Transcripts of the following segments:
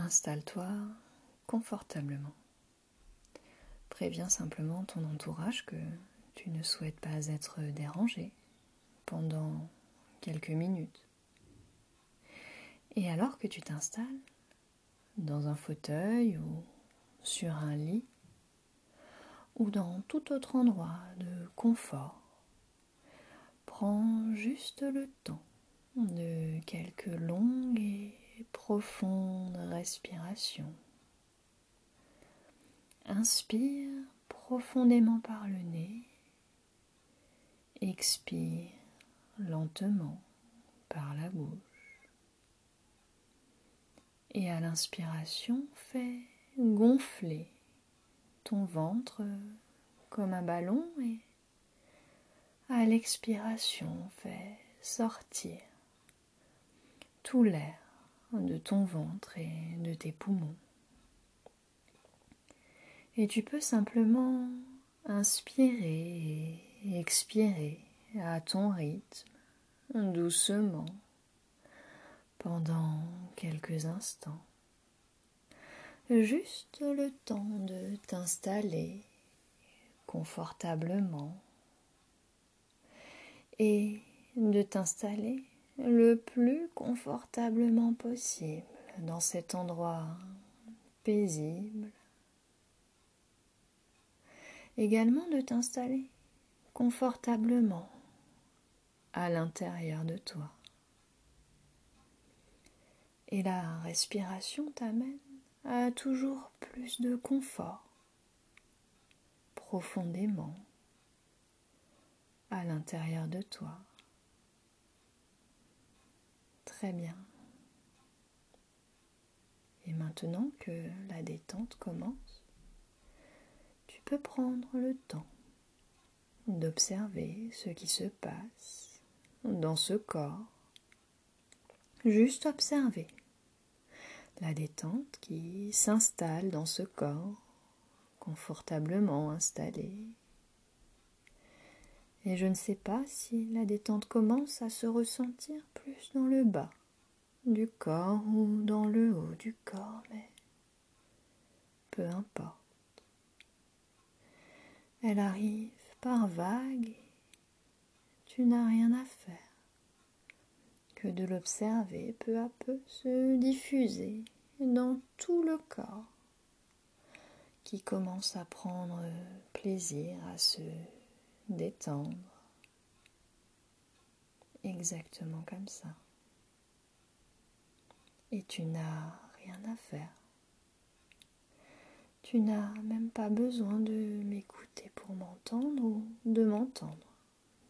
Installe-toi confortablement. Préviens simplement ton entourage que tu ne souhaites pas être dérangé pendant quelques minutes. Et alors que tu t'installes dans un fauteuil ou sur un lit ou dans tout autre endroit de confort, prends juste le temps de quelques longues et profondes respirations. Inspire profondément par le nez. Expire lentement par la bouche. Et à l'inspiration, fais gonfler ton ventre comme un ballon et à l'expiration, fais sortir tout l'air de ton ventre et de tes poumons. Et tu peux simplement inspirer et expirer à ton rythme, doucement, pendant quelques instants. Juste le temps de t'installer confortablement et de t'installer le plus confortablement possible dans cet endroit paisible. Également de t'installer confortablement à l'intérieur de toi. Et la respiration t'amène à toujours plus de confort profondément à l'intérieur de toi. Très bien. Et maintenant que la détente commence, tu peux prendre le temps d'observer ce qui se passe dans ce corps. Juste observer la détente qui s'installe dans ce corps, confortablement installé. Et je ne sais pas si la détente commence à se ressentir plus dans le bas du corps ou dans le haut du corps, mais peu importe. Elle arrive par vagues et tu n'as rien à faire que de l'observer peu à peu se diffuser dans tout le corps qui commence à prendre plaisir à se détendre exactement comme ça. Et tu n'as rien à faire. Tu n'as même pas besoin de m'écouter pour m'entendre ou de m'entendre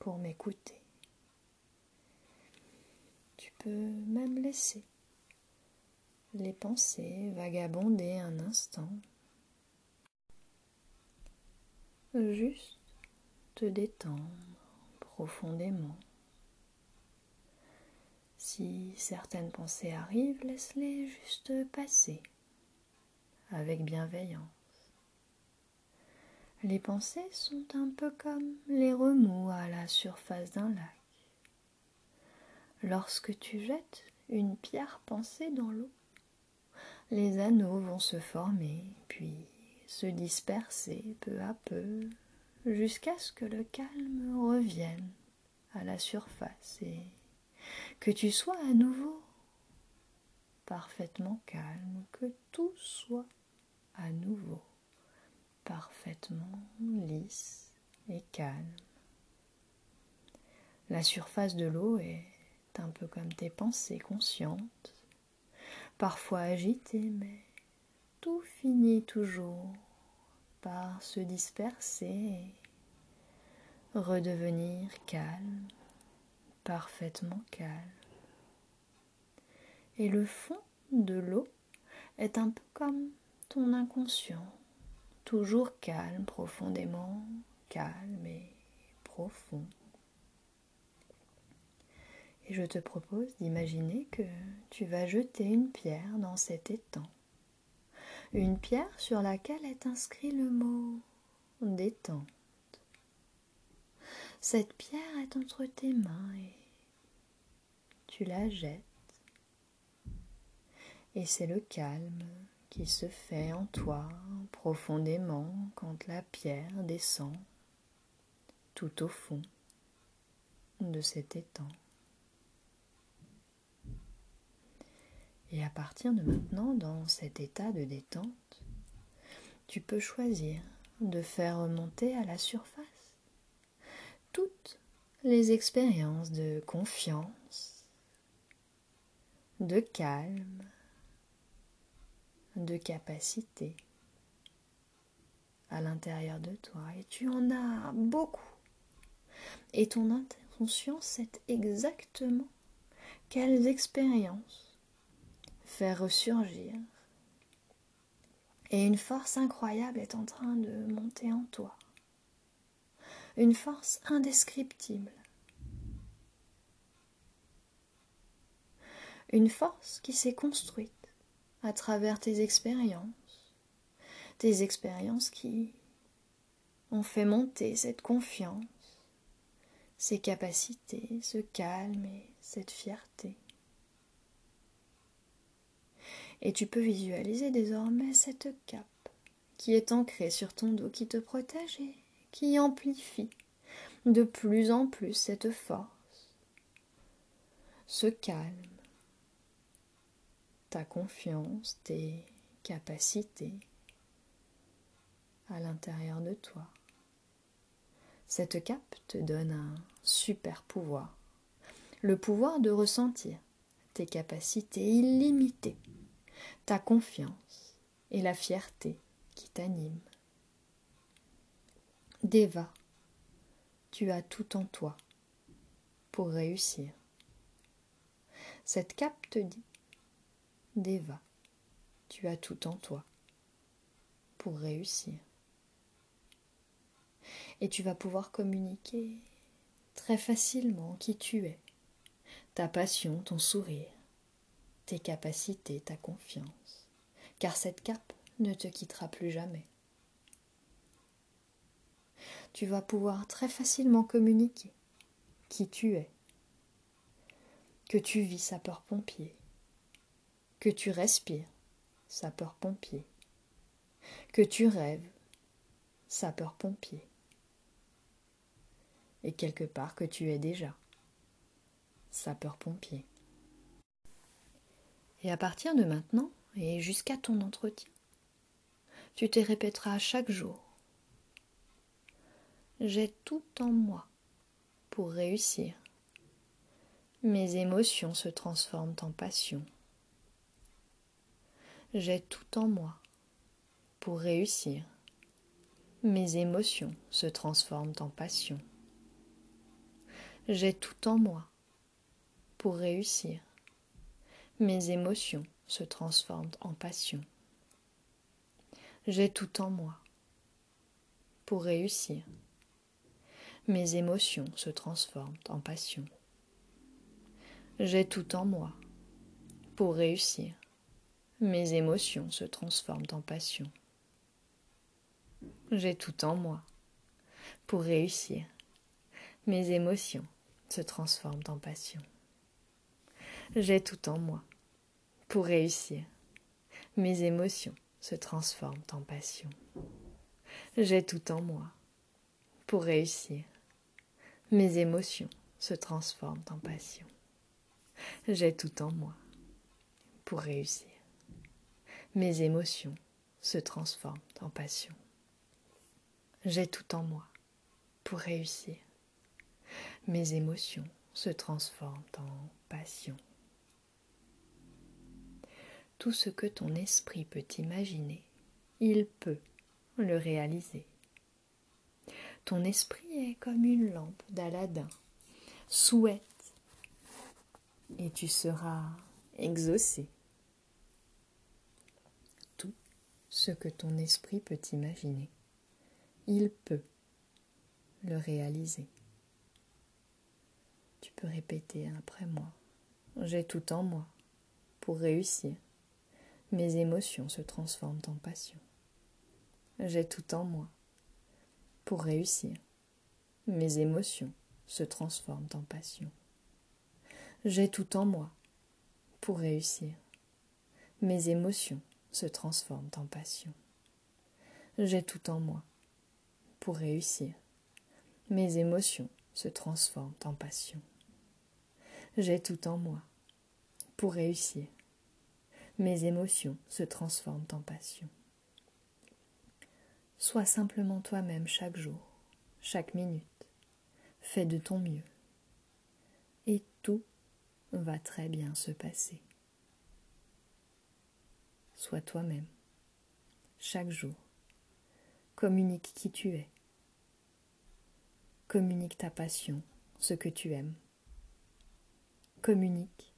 pour m'écouter. Tu peux même laisser les pensées vagabonder un instant. Juste te détendre profondément. Si certaines pensées arrivent, laisse-les juste passer avec bienveillance. Les pensées sont un peu comme les remous à la surface d'un lac. Lorsque tu jettes une pierre pensée dans l'eau, les anneaux vont se former, puis se disperser peu à peu, jusqu'à ce que le calme revienne à la surface et que tu sois à nouveau parfaitement calme, que tout soit à nouveau parfaitement lisse et calme. La surface de l'eau est un peu comme tes pensées conscientes, parfois agitées, mais tout finit toujours par se disperser et redevenir calme, parfaitement calme. Et le fond de l'eau est un peu comme ton inconscient, toujours calme, profondément calme et profond. Et je te propose d'imaginer que tu vas jeter une pierre dans cet étang. Une pierre sur laquelle est inscrit le mot détente. Cette pierre est entre tes mains et tu la jettes. Et c'est le calme qui se fait en toi profondément quand la pierre descend tout au fond de cet étang. Et à partir de maintenant, dans cet état de détente, tu peux choisir de faire remonter à la surface toutes les expériences de confiance, de calme, de capacité à l'intérieur de toi. Et tu en as beaucoup. Et ton intention, c'est exactement quelles expériences faire ressurgir. Et une force incroyable est en train de monter en toi. Une force indescriptible. Une force qui s'est construite à travers tes expériences, tes expériences qui ont fait monter cette confiance, ces capacités, ce calme et cette fierté. Et tu peux visualiser désormais cette cape qui est ancrée sur ton dos, qui te protège et qui amplifie de plus en plus cette force, ce calme, ta confiance, tes capacités à l'intérieur de toi. Cette cape te donne un super pouvoir, le pouvoir de ressentir tes capacités illimitées, ta confiance et la fierté qui t'anime. Deva, tu as tout en toi pour réussir. Cette cape te dit Deva, tu as tout en toi pour réussir. Et tu vas pouvoir communiquer très facilement qui tu es, ta passion, ton sourire, tes capacités, ta confiance, car cette cape ne te quittera plus jamais. Tu vas pouvoir très facilement communiquer qui tu es, que tu vis sapeur-pompier, que tu respires, sapeur-pompier, que tu rêves, sapeur-pompier, et quelque part que tu es déjà, sapeur-pompier. Et à partir de maintenant, et jusqu'à ton entretien, tu te répéteras chaque jour J'ai tout en moi pour réussir. Mes émotions se transforment en passion. J'ai tout en moi pour réussir. Mes émotions se transforment en passion. J'ai tout en moi pour réussir. Mes émotions se transforment en passion. J'ai tout en moi pour réussir. Mes émotions se transforment en passion. J'ai tout en moi pour réussir. Mes émotions se transforment en passion. J'ai tout en moi pour réussir. Mes émotions se transforment en passion. J'ai tout en moi pour réussir. Mes émotions se transforment en passion. J'ai tout en moi pour réussir. Mes émotions se transforment en passion. J'ai tout en moi pour réussir mes émotions se transforment en passion. J'ai tout en moi pour réussir. Mes émotions se transforment en passion. Tout ce que ton esprit peut imaginer, il peut le réaliser. Ton esprit est comme une lampe d'Aladin. Souhaite et tu seras exaucé. ce que ton esprit peut imaginer. Il peut le réaliser. Tu peux répéter après moi. J'ai tout en moi pour réussir. Mes émotions se transforment en passion. J'ai tout en moi pour réussir. Mes émotions se transforment en passion. J'ai tout en moi pour réussir. Mes émotions se transforment en passion. J'ai tout en moi pour réussir. Mes émotions se transforment en passion. J'ai tout en moi pour réussir. Mes émotions se transforment en passion. Sois simplement toi-même chaque jour, chaque minute. Fais de ton mieux. Et tout va très bien se passer. Sois toi-même, chaque jour. Communique qui tu es. Communique ta passion, ce que tu aimes. Communique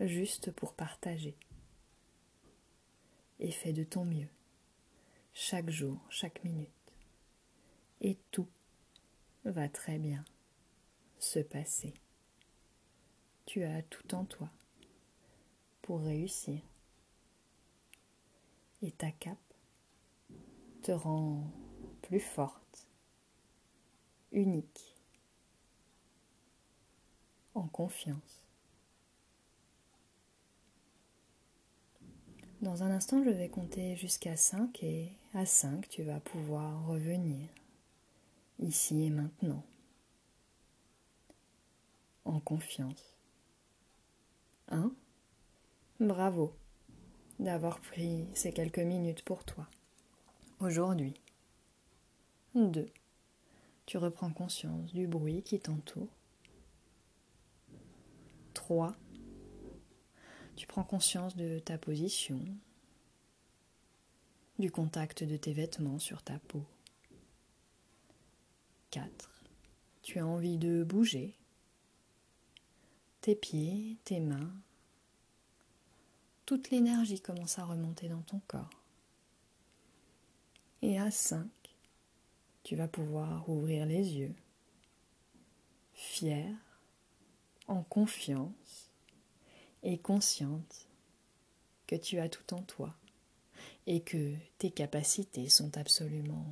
juste pour partager. Et fais de ton mieux, chaque jour, chaque minute. Et tout va très bien se passer. Tu as tout en toi pour réussir. Et ta cape te rend plus forte, unique, en confiance. Dans un instant, je vais compter jusqu'à 5 et à 5, tu vas pouvoir revenir ici et maintenant, en confiance. 1. Bravo d'avoir pris ces quelques minutes pour toi aujourd'hui. 2. Tu reprends conscience du bruit qui t'entoure. 3. Tu prends conscience de ta position, du contact de tes vêtements sur ta peau. 4. Tu as envie de bouger tes pieds, tes mains. Toute l'énergie commence à remonter dans ton corps. Et à 5, tu vas pouvoir ouvrir les yeux, fière, en confiance et consciente que tu as tout en toi et que tes capacités sont absolument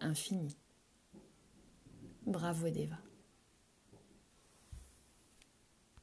infinies. Bravo Deva.